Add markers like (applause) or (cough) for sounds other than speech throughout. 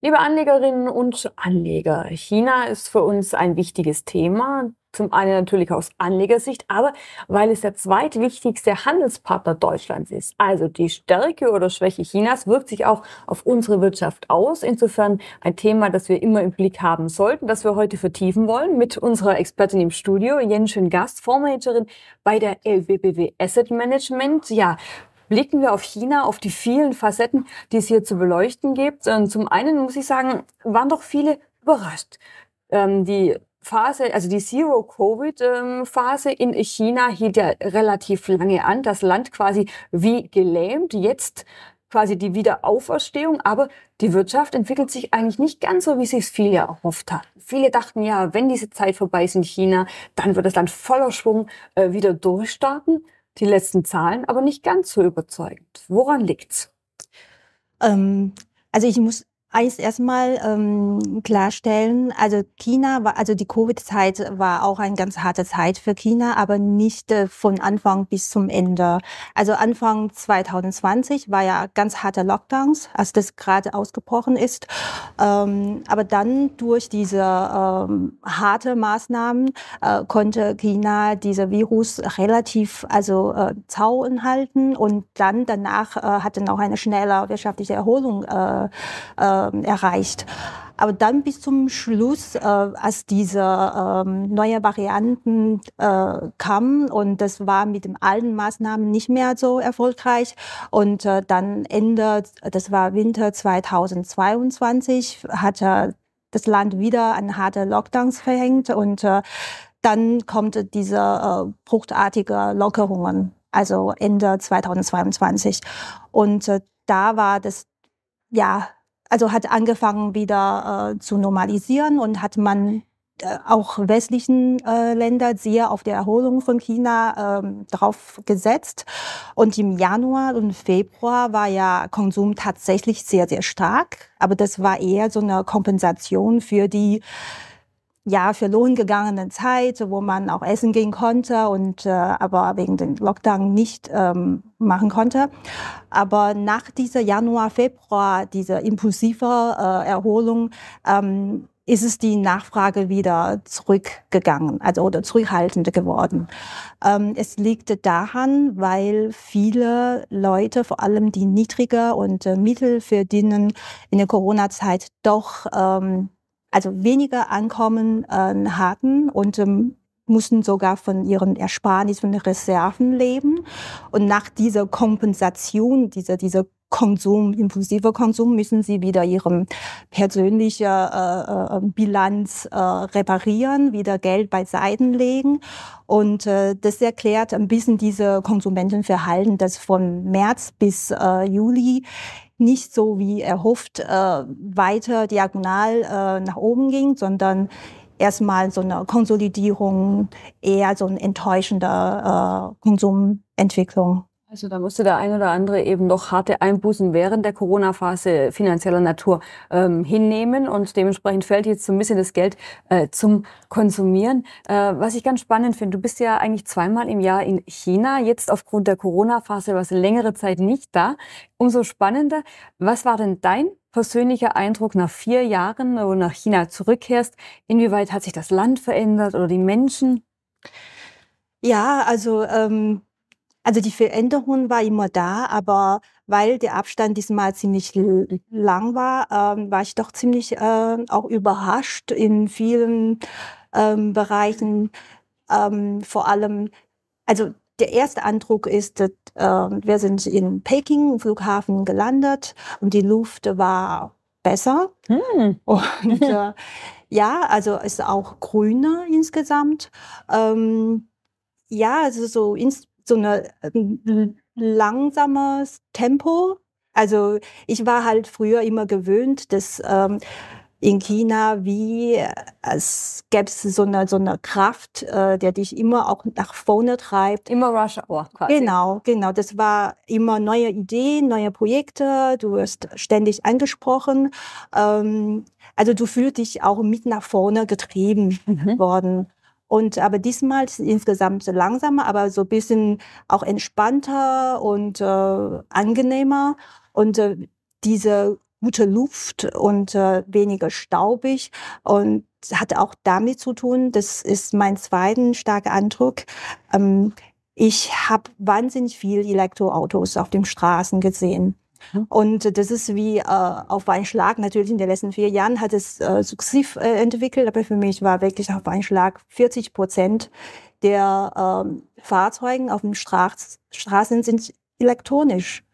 Liebe Anlegerinnen und Anleger, China ist für uns ein wichtiges Thema. Zum einen natürlich aus Anlegersicht, aber weil es der zweitwichtigste Handelspartner Deutschlands ist. Also die Stärke oder Schwäche Chinas wirkt sich auch auf unsere Wirtschaft aus. Insofern ein Thema, das wir immer im Blick haben sollten, das wir heute vertiefen wollen mit unserer Expertin im Studio, Jenschen Gast, Fondsmanagerin bei der LBBW Asset Management. Ja, blicken wir auf China, auf die vielen Facetten, die es hier zu beleuchten gibt. Und zum einen muss ich sagen, waren doch viele überrascht. Ähm, die Phase, also die Zero-Covid-Phase in China hielt ja relativ lange an. Das Land quasi wie gelähmt. Jetzt quasi die Wiederauferstehung, aber die Wirtschaft entwickelt sich eigentlich nicht ganz so, wie sich viele erhofft hat. Viele dachten ja, wenn diese Zeit vorbei ist in China, dann wird das Land voller Schwung äh, wieder durchstarten die letzten Zahlen aber nicht ganz so überzeugend. Woran liegt's? Ähm, also ich muss eins erstmal ähm, klarstellen, also China war, also die Covid-Zeit war auch eine ganz harte Zeit für China, aber nicht äh, von Anfang bis zum Ende. Also Anfang 2020 war ja ganz harte Lockdowns, als das gerade ausgebrochen ist. Ähm, aber dann durch diese ähm, harte Maßnahmen äh, konnte China dieser Virus relativ also äh, Zaun halten und dann danach äh, hatte noch eine schnelle wirtschaftliche Erholung äh, äh, erreicht. Aber dann bis zum Schluss, äh, als diese ähm, neue Varianten äh, kamen und das war mit den alten Maßnahmen nicht mehr so erfolgreich und äh, dann Ende, das war Winter 2022, hatte das Land wieder an harte Lockdowns verhängt und äh, dann kommt diese äh, fruchtartige Lockerungen, also Ende 2022 und äh, da war das ja also hat angefangen wieder äh, zu normalisieren und hat man äh, auch westlichen äh, Länder sehr auf die Erholung von China ähm, drauf gesetzt. Und im Januar und Februar war ja Konsum tatsächlich sehr, sehr stark. Aber das war eher so eine Kompensation für die ja verloren gegangene Zeit, wo man auch essen gehen konnte und äh, aber wegen dem Lockdown nicht ähm, machen konnte. Aber nach dieser Januar, Februar, dieser impulsive äh, Erholung, ähm, ist es die Nachfrage wieder zurückgegangen, also oder zurückhaltend geworden. Ähm, es liegt daran, weil viele Leute, vor allem die niedriger und äh, Mittel verdienen, in der Corona-Zeit doch ähm, also weniger Ankommen äh, hatten und ähm, mussten sogar von ihren Ersparnissen, von den Reserven leben. Und nach dieser Kompensation, dieser, dieser Konsum, impulsiver Konsum, müssen sie wieder ihre persönliche äh, äh, Bilanz äh, reparieren, wieder Geld beiseite legen. Und äh, das erklärt ein bisschen diese Konsumentenverhalten, das von März bis äh, Juli nicht so wie erhofft äh, weiter diagonal äh, nach oben ging, sondern erstmal so eine Konsolidierung, eher so eine enttäuschende äh, Konsumentwicklung. Also da musste der ein oder andere eben noch harte Einbußen während der Corona-Phase finanzieller Natur ähm, hinnehmen und dementsprechend fällt jetzt so ein bisschen das Geld äh, zum Konsumieren. Äh, was ich ganz spannend finde, du bist ja eigentlich zweimal im Jahr in China, jetzt aufgrund der Corona-Phase was längere Zeit nicht da. Umso spannender, was war denn dein persönlicher Eindruck nach vier Jahren, wo du nach China zurückkehrst? Inwieweit hat sich das Land verändert oder die Menschen? Ja, also ähm, also die Veränderung war immer da, aber weil der Abstand diesmal ziemlich lang war, ähm, war ich doch ziemlich äh, auch überrascht in vielen ähm, Bereichen. Ähm, vor allem, also der erste Eindruck ist, dass, äh, wir sind in Peking im Flughafen gelandet und die Luft war besser. Hm. (laughs) Und äh, ja, also ist auch grüner insgesamt. Ähm, ja, also so ins, so eine ähm, langsames Tempo. Also ich war halt früher immer gewöhnt, dass ähm, in China wie äh, es gäbe es so eine so eine Kraft, äh, der dich immer auch nach vorne treibt. Immer Rush Hour quasi. Genau, genau. Das war immer neue Ideen, neue Projekte. Du wirst ständig angesprochen. Ähm, also du fühlst dich auch mit nach vorne getrieben mhm. worden. Und aber diesmal ist insgesamt langsamer, aber so ein bisschen auch entspannter und äh, angenehmer. Und äh, diese gute Luft und äh, weniger staubig und hat auch damit zu tun, das ist mein zweiter starker Eindruck. Ähm, ich habe wahnsinnig viel Elektroautos auf den Straßen gesehen. Mhm. Und das ist wie äh, auf einen Schlag. Natürlich in den letzten vier Jahren hat es äh, sukzessiv äh, entwickelt, aber für mich war wirklich auf einen Schlag 40 Prozent der ähm, Fahrzeugen auf den Straß Straßen sind elektronisch.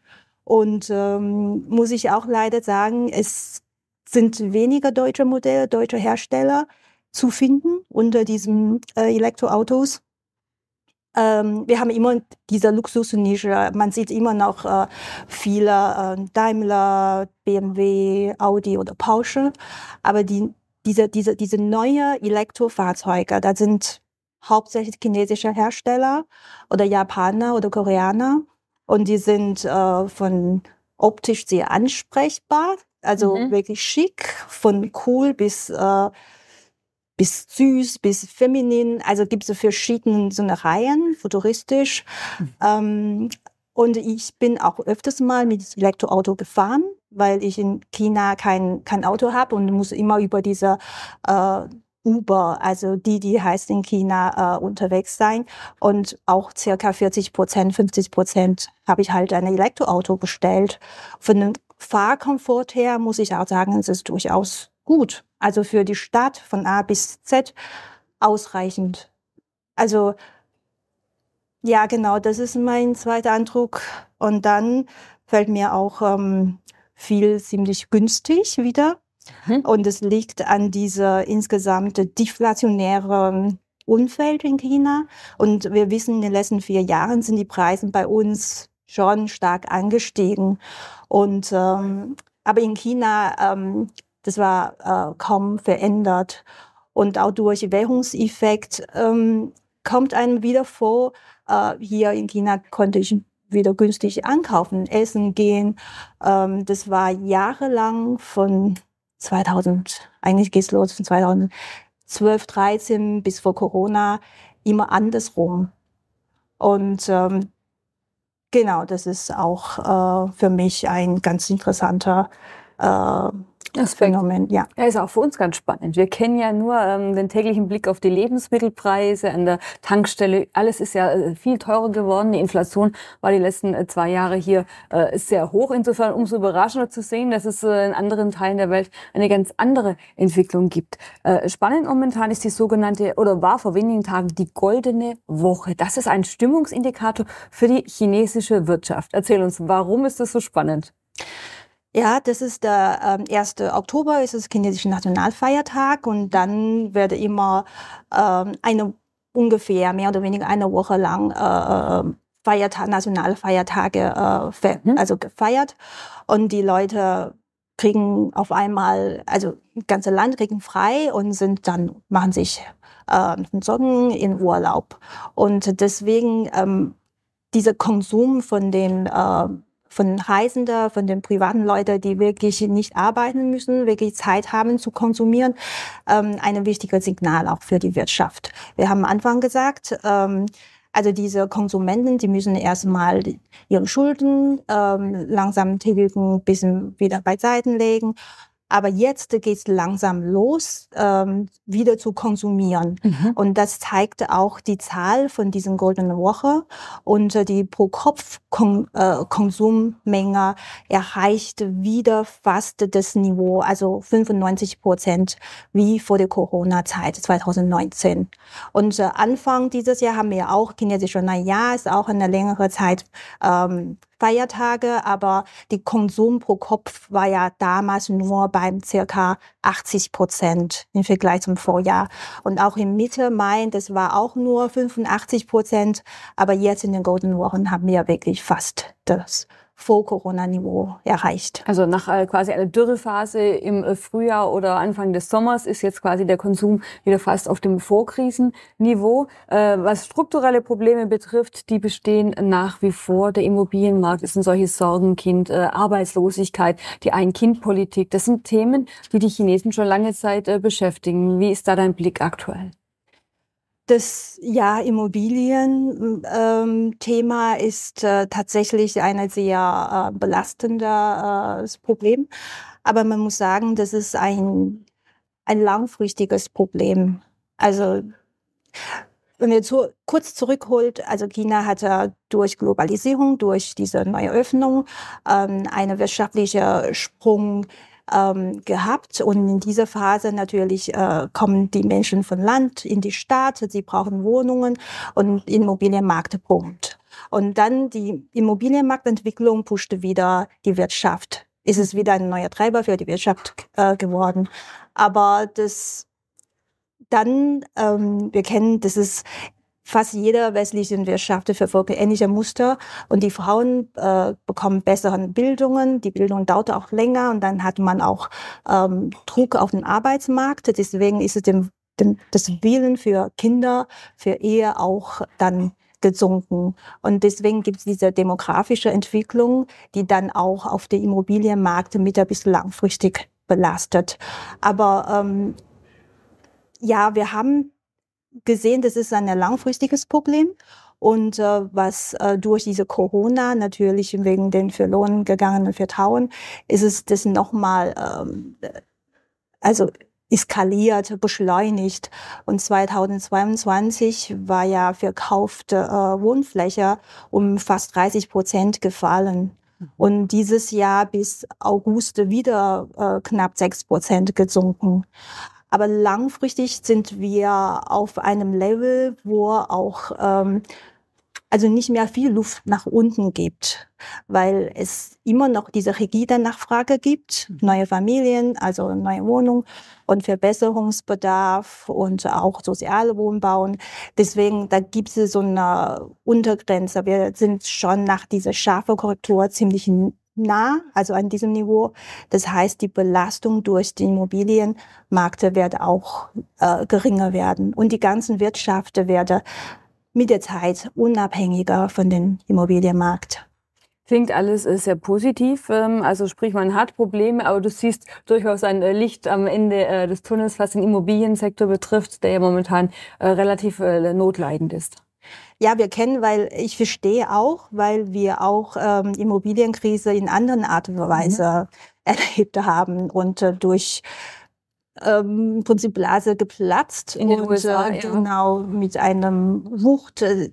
Und ähm, muss ich auch leider sagen, es sind weniger deutsche Modelle, deutsche Hersteller zu finden unter diesen äh, Elektroautos. Ähm, wir haben immer diese Luxusnische. Man sieht immer noch äh, viele äh, Daimler, BMW, Audi oder Porsche. Aber die, diese, diese, diese neue Elektrofahrzeuge, da sind hauptsächlich chinesische Hersteller oder Japaner oder Koreaner. Und die sind äh, von optisch sehr ansprechbar, also mhm. wirklich schick, von cool bis äh, bis süß, bis feminin. Also gibt es verschiedene so eine Reihen, futuristisch. Mhm. Ähm, und ich bin auch öfters mal mit Elektroauto gefahren, weil ich in China kein, kein Auto habe und muss immer über diese äh, Uber, also die, die heißt in China, äh, unterwegs sein. Und auch circa 40 Prozent, 50 Prozent habe ich halt ein Elektroauto bestellt. Von dem Fahrkomfort her muss ich auch sagen, es ist durchaus gut. Also für die Stadt von A bis Z ausreichend. Also ja, genau, das ist mein zweiter Eindruck. Und dann fällt mir auch ähm, viel ziemlich günstig wieder. Mhm. Und es liegt an dieser insgesamt deflationären Umfeld in China. Und wir wissen, in den letzten vier Jahren sind die Preise bei uns schon stark angestiegen. Und ähm, aber in China ähm, das war äh, kaum verändert. Und auch durch Währungseffekt ähm, kommt einem wieder vor, äh, hier in China konnte ich wieder günstig ankaufen, essen gehen. Ähm, das war jahrelang von 2000, eigentlich geht's los von 2012, 13 bis vor Corona immer andersrum. Und ähm, genau, das ist auch äh, für mich ein ganz interessanter äh, das Phänomen, ja. Ja, ist auch für uns ganz spannend. Wir kennen ja nur ähm, den täglichen Blick auf die Lebensmittelpreise an der Tankstelle. Alles ist ja äh, viel teurer geworden. Die Inflation war die letzten äh, zwei Jahre hier äh, sehr hoch. Insofern umso überraschender zu sehen, dass es äh, in anderen Teilen der Welt eine ganz andere Entwicklung gibt. Äh, spannend momentan ist die sogenannte, oder war vor wenigen Tagen die goldene Woche. Das ist ein Stimmungsindikator für die chinesische Wirtschaft. Erzähl uns, warum ist das so spannend? Ja, das ist der ähm, 1. Oktober, ist das chinesische Nationalfeiertag und dann werde immer ähm, eine ungefähr mehr oder weniger eine Woche lang äh, äh Feiertag, Nationalfeiertage äh, fe mhm. also gefeiert und die Leute kriegen auf einmal, also das ganze Land kriegen frei und sind dann machen sich äh, Sorgen in Urlaub und deswegen ähm, dieser Konsum von den äh, von Reisenden, von den privaten Leuten, die wirklich nicht arbeiten müssen, wirklich Zeit haben zu konsumieren, ähm, ein wichtiges Signal auch für die Wirtschaft. Wir haben am Anfang gesagt, ähm, also diese Konsumenten, die müssen erstmal ihre Schulden ähm, langsam tilgen, bisschen wieder beiseite legen aber jetzt geht es langsam los, ähm, wieder zu konsumieren. Mhm. Und das zeigt auch die Zahl von diesen goldenen Woche. Und äh, die Pro-Kopf-Konsummenge äh, erreicht wieder fast das Niveau, also 95 Prozent wie vor der Corona-Zeit 2019. Und äh, Anfang dieses Jahr haben wir auch chinesische Neujahr, ist auch eine längere Zeit ähm, Feiertage, aber die Konsum pro Kopf war ja damals nur beim circa 80 Prozent im Vergleich zum Vorjahr. Und auch im Mitte Mai, das war auch nur 85 Prozent, aber jetzt in den Golden Wochen haben wir wirklich fast das vor-Corona-Niveau erreicht. Also nach äh, quasi einer Dürrephase im äh, Frühjahr oder Anfang des Sommers ist jetzt quasi der Konsum wieder fast auf dem Vorkrisenniveau. Äh, was strukturelle Probleme betrifft, die bestehen nach wie vor. Der Immobilienmarkt ist ein solches Sorgenkind, Arbeitslosigkeit, die Ein-Kind-Politik. Das sind Themen, die die Chinesen schon lange Zeit beschäftigen. Wie ist da dein Blick aktuell? Das ja Immobilien-Thema ähm, ist äh, tatsächlich ein sehr äh, belastendes äh, Problem. Aber man muss sagen, das ist ein, ein langfristiges Problem. Also wenn wir zu, kurz zurückholt, also China hatte durch Globalisierung, durch diese neue Öffnung ähm, eine wirtschaftliche Sprung ähm, gehabt. Und in dieser Phase natürlich äh, kommen die Menschen von Land in die Stadt, sie brauchen Wohnungen und Immobilienmarkt boomt. Und dann die Immobilienmarktentwicklung pushte wieder die Wirtschaft. Ist es wieder ein neuer Treiber für die Wirtschaft äh, geworden. Aber das dann, ähm, wir kennen, das ist fast jeder westlichen Wirtschaft verfolgt ähnliche Muster und die Frauen äh, bekommen bessere Bildungen, die Bildung dauert auch länger und dann hat man auch ähm, Druck auf den Arbeitsmarkt. Deswegen ist es dem, dem, das Willen für Kinder, für Ehe auch dann gesunken. Und deswegen gibt es diese demografische Entwicklung, die dann auch auf den Immobilienmarkt mittel- bis langfristig belastet. Aber ähm, ja, wir haben gesehen, das ist ein langfristiges Problem. Und äh, was äh, durch diese Corona natürlich wegen den verloren gegangenen Vertrauen ist es das nochmal, ähm, also eskaliert, beschleunigt. Und 2022 war ja verkaufte äh, Wohnfläche um fast 30 Prozent gefallen. Mhm. Und dieses Jahr bis August wieder äh, knapp sechs Prozent gesunken. Aber langfristig sind wir auf einem Level, wo auch ähm, also nicht mehr viel Luft nach unten gibt, weil es immer noch diese rigide Nachfrage gibt, mhm. neue Familien, also neue Wohnungen und Verbesserungsbedarf und auch soziale Wohnbauen. Deswegen, da gibt es so eine Untergrenze. Wir sind schon nach dieser scharfen Korrektur ziemlich nah, also an diesem Niveau. Das heißt, die Belastung durch die Immobilienmärkte wird auch äh, geringer werden und die ganzen Wirtschaften werden mit der Zeit unabhängiger von dem Immobilienmarkt. Klingt alles äh, sehr positiv. Ähm, also sprich, man hat Probleme, aber du siehst durchaus ein äh, Licht am Ende äh, des Tunnels, was den Immobiliensektor betrifft, der ja momentan relativ notleidend ist. Ja, wir kennen, weil ich verstehe auch, weil wir auch ähm, Immobilienkrise in anderen Art und Weise mhm. (laughs) erlebt haben und äh, durch ähm, Prinzip Blase geplatzt in den und USA, äh, genau mit einem Wucht äh,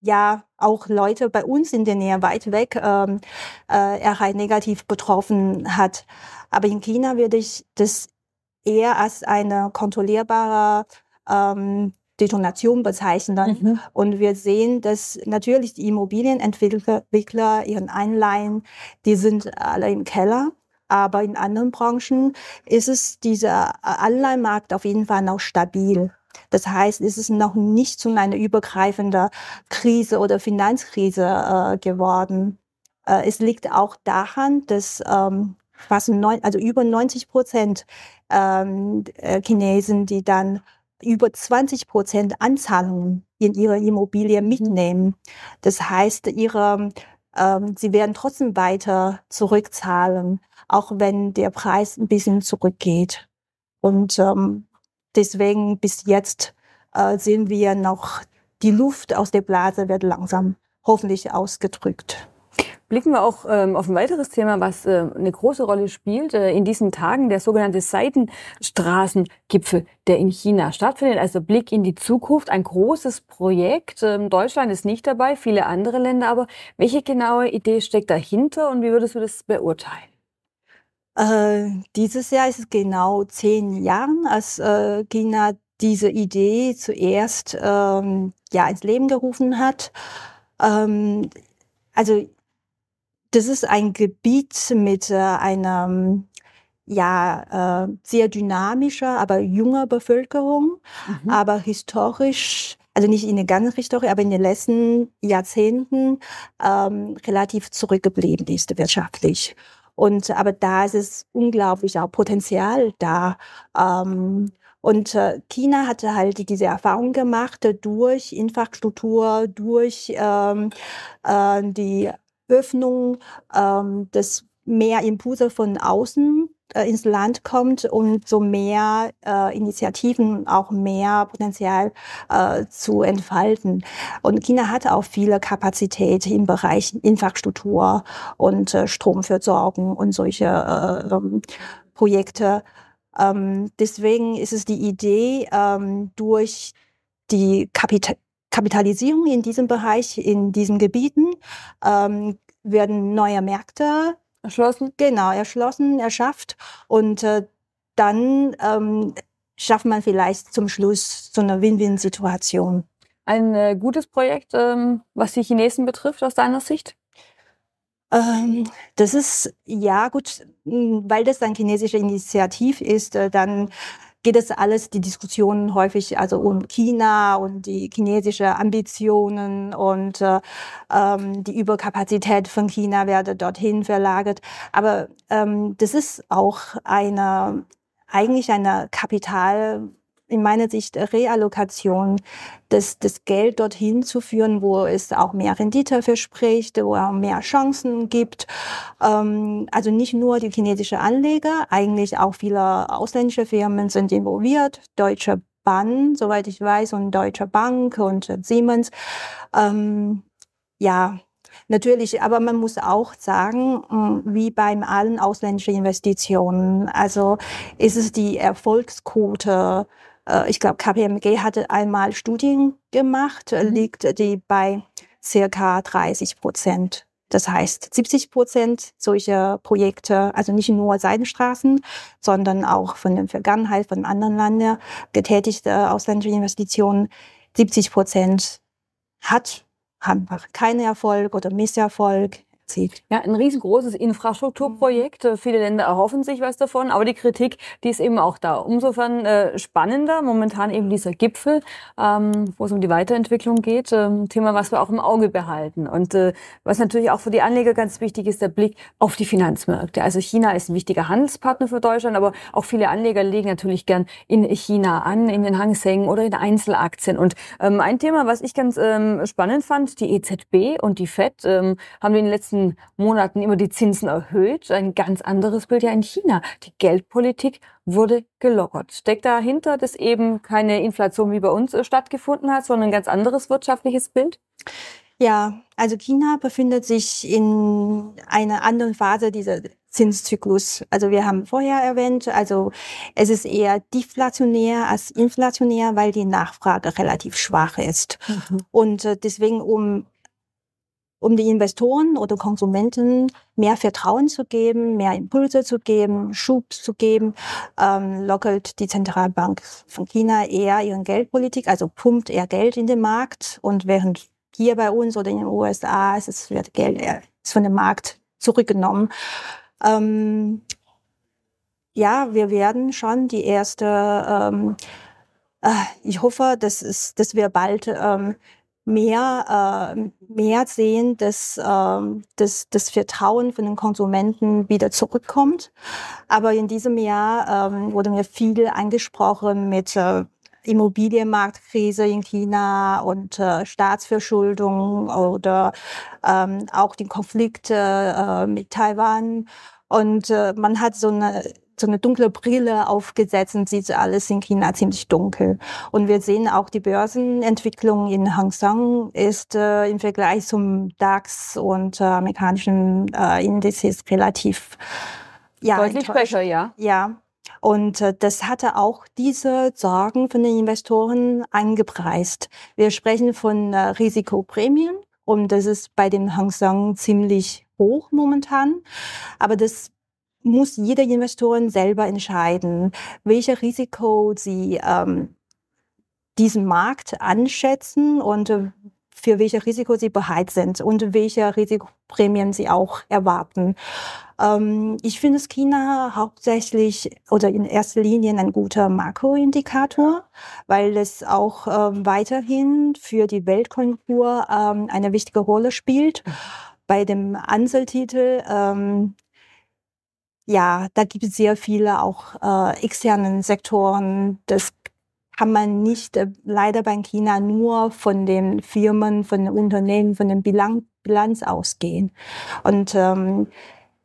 ja auch Leute bei uns in der Nähe weit weg ähm, äh, er negativ betroffen hat. Aber in China würde ich das eher als eine kontrollierbare ähm, Detonation bezeichnen. Mhm. Und wir sehen, dass natürlich die Immobilienentwickler, ihren Einleihen, die sind alle im Keller. Aber in anderen Branchen ist es dieser Anleihenmarkt auf jeden Fall noch stabil. Das heißt, es ist noch nicht zu einer übergreifenden Krise oder Finanzkrise äh, geworden. Äh, es liegt auch daran, dass ähm, fast neun, also über 90 Prozent ähm, äh, Chinesen, die dann über 20 Prozent Anzahlungen in ihre Immobilie mhm. mitnehmen. Das heißt, ihre, ähm, sie werden trotzdem weiter zurückzahlen, auch wenn der Preis ein bisschen zurückgeht. Und ähm, deswegen bis jetzt äh, sehen wir noch, die Luft aus der Blase wird langsam hoffentlich ausgedrückt. Blicken wir auch ähm, auf ein weiteres Thema, was äh, eine große Rolle spielt äh, in diesen Tagen, der sogenannte Seitenstraßengipfel, der in China stattfindet. Also Blick in die Zukunft, ein großes Projekt. Ähm, Deutschland ist nicht dabei, viele andere Länder, aber welche genaue Idee steckt dahinter und wie würdest du das beurteilen? Äh, dieses Jahr ist es genau zehn Jahre, als äh, China diese Idee zuerst ähm, ja ins Leben gerufen hat. Ähm, also das ist ein Gebiet mit äh, einer ja äh, sehr dynamischer, aber junger Bevölkerung, mhm. aber historisch also nicht in der ganzen Historie, aber in den letzten Jahrzehnten ähm, relativ zurückgeblieben ist wirtschaftlich. Und aber da ist es unglaublich auch Potenzial da. Ähm, und äh, China hatte halt diese Erfahrung gemacht durch Infrastruktur, durch ähm, äh, die Öffnung, ähm, dass mehr Impulse von außen äh, ins Land kommt, umso mehr äh, Initiativen, auch mehr Potenzial äh, zu entfalten. Und China hat auch viele Kapazität im Bereich Infrastruktur und äh, Stromversorgung und solche äh, ähm, Projekte. Ähm, deswegen ist es die Idee, ähm, durch die Kapital Kapitalisierung in diesem Bereich, in diesen Gebieten, ähm, werden neue Märkte erschlossen. Genau, erschlossen, erschafft. Und äh, dann ähm, schafft man vielleicht zum Schluss so eine Win-Win-Situation. Ein äh, gutes Projekt, ähm, was die Chinesen betrifft, aus deiner Sicht? Ähm, das ist, ja gut, weil das ein chinesische Initiativ ist, äh, dann geht es alles, die Diskussionen häufig also um China und die chinesische Ambitionen und äh, ähm, die Überkapazität von China werde dorthin verlagert. Aber ähm, das ist auch eine eigentlich eine Kapital in meiner Sicht Reallokation, das, das Geld dorthin zu führen, wo es auch mehr Rendite verspricht, wo es mehr Chancen gibt. Ähm, also nicht nur die chinesische Anleger, eigentlich auch viele ausländische Firmen sind involviert, Deutsche Bahn, soweit ich weiß, und Deutsche Bank und Siemens. Ähm, ja, Natürlich, aber man muss auch sagen, mm, wie beim allen ausländischen Investitionen, also ist es die Erfolgsquote ich glaube, KPMG hatte einmal Studien gemacht, mhm. liegt die bei circa 30 Prozent. Das heißt, 70 Prozent solcher Projekte, also nicht nur Seidenstraßen, sondern auch von der Vergangenheit, von anderen Ländern getätigte ausländische Investitionen, 70 Prozent hat haben keinen Erfolg oder Misserfolg zieht. Ja, ein riesengroßes Infrastrukturprojekt. Mhm. Viele Länder erhoffen sich was davon, aber die Kritik, die ist eben auch da. Umsofern äh, spannender momentan eben dieser Gipfel, ähm, wo es um die Weiterentwicklung geht. Ähm, Thema, was wir auch im Auge behalten. Und äh, was natürlich auch für die Anleger ganz wichtig ist, der Blick auf die Finanzmärkte. Also China ist ein wichtiger Handelspartner für Deutschland, aber auch viele Anleger legen natürlich gern in China an, in den Hang Seng oder in Einzelaktien. Und ähm, ein Thema, was ich ganz ähm, spannend fand, die EZB und die FED ähm, haben den letzten letzten Monaten immer die Zinsen erhöht. Ein ganz anderes Bild ja in China. Die Geldpolitik wurde gelockert. Steckt dahinter, dass eben keine Inflation wie bei uns äh, stattgefunden hat, sondern ein ganz anderes wirtschaftliches Bild? Ja, also China befindet sich in einer anderen Phase dieser Zinszyklus. Also wir haben vorher erwähnt, also es ist eher deflationär als inflationär, weil die Nachfrage relativ schwach ist. Mhm. Und äh, deswegen, um um die Investoren oder Konsumenten mehr Vertrauen zu geben, mehr Impulse zu geben, Schub zu geben, ähm, lockert die Zentralbank von China eher ihre Geldpolitik, also pumpt eher Geld in den Markt und während hier bei uns oder in den USA ist es wird Geld ist von dem Markt zurückgenommen. Ähm, ja, wir werden schon die erste ähm, äh, ich hoffe, dass, es, dass wir bald ähm, mehr, äh, mehr sehen, dass, äh, dass das Vertrauen von den Konsumenten wieder zurückkommt. Aber in diesem Jahr ähm, wurde mir viel angesprochen mit äh, Immobilienmarktkrise in China und äh, Staatsverschuldung oder ähm, auch die Konflikte äh, mit Taiwan. Und äh, man hat so eine so eine dunkle Brille aufgesetzt und sieht alles in China ziemlich dunkel. Und wir sehen auch die Börsenentwicklung in Hang Seng ist äh, im Vergleich zum DAX und äh, amerikanischen äh, Indizes relativ ja, deutlich besser, ja. Ja. Und äh, das hatte auch diese Sorgen von den Investoren eingepreist. Wir sprechen von äh, Risikoprämien und das ist bei dem Hang Seng ziemlich hoch momentan. Aber das muss jeder Investorin selber entscheiden, welche Risiko sie ähm, diesen Markt anschätzen und äh, für welche Risiko sie bereit sind und welche Risikoprämien sie auch erwarten. Ähm, ich finde es China hauptsächlich oder in erster Linie ein guter Makroindikator, weil es auch ähm, weiterhin für die Weltkonjunktur ähm, eine wichtige Rolle spielt. Mhm. Bei dem Anseltitel ähm, ja, da gibt es sehr viele auch äh, externen Sektoren. Das kann man nicht äh, leider bei China nur von den Firmen, von den Unternehmen, von den Bilanz, Bilanz ausgehen. Und ähm,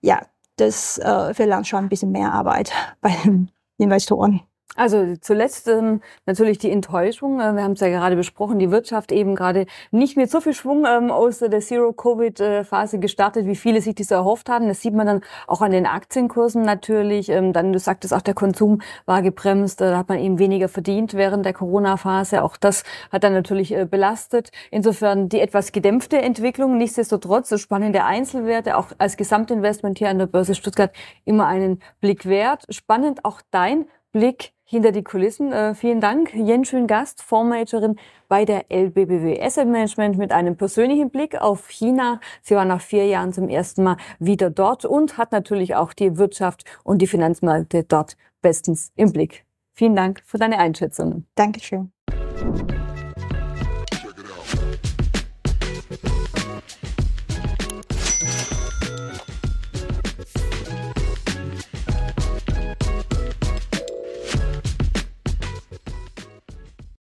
ja, das äh, verlangt schon ein bisschen mehr Arbeit (laughs) bei den Investoren. Also zuletzt ähm, natürlich die Enttäuschung. Äh, wir haben es ja gerade besprochen, die Wirtschaft eben gerade nicht mit so viel Schwung ähm, aus der Zero-Covid-Phase gestartet, wie viele sich das erhofft hatten. Das sieht man dann auch an den Aktienkursen natürlich. Ähm, dann, du sagtest auch, der Konsum war gebremst, da hat man eben weniger verdient während der Corona-Phase. Auch das hat dann natürlich äh, belastet. Insofern die etwas gedämpfte Entwicklung. Nichtsdestotrotz so spannende Einzelwerte, auch als Gesamtinvestment hier an der Börse Stuttgart immer einen Blick wert. Spannend auch dein Blick hinter die Kulissen. Äh, vielen Dank, Jen Schön Gast, Fondsmanagerin bei der LBBW Asset Management mit einem persönlichen Blick auf China. Sie war nach vier Jahren zum ersten Mal wieder dort und hat natürlich auch die Wirtschaft und die Finanzmärkte dort bestens im Blick. Vielen Dank für deine Einschätzung. Dankeschön.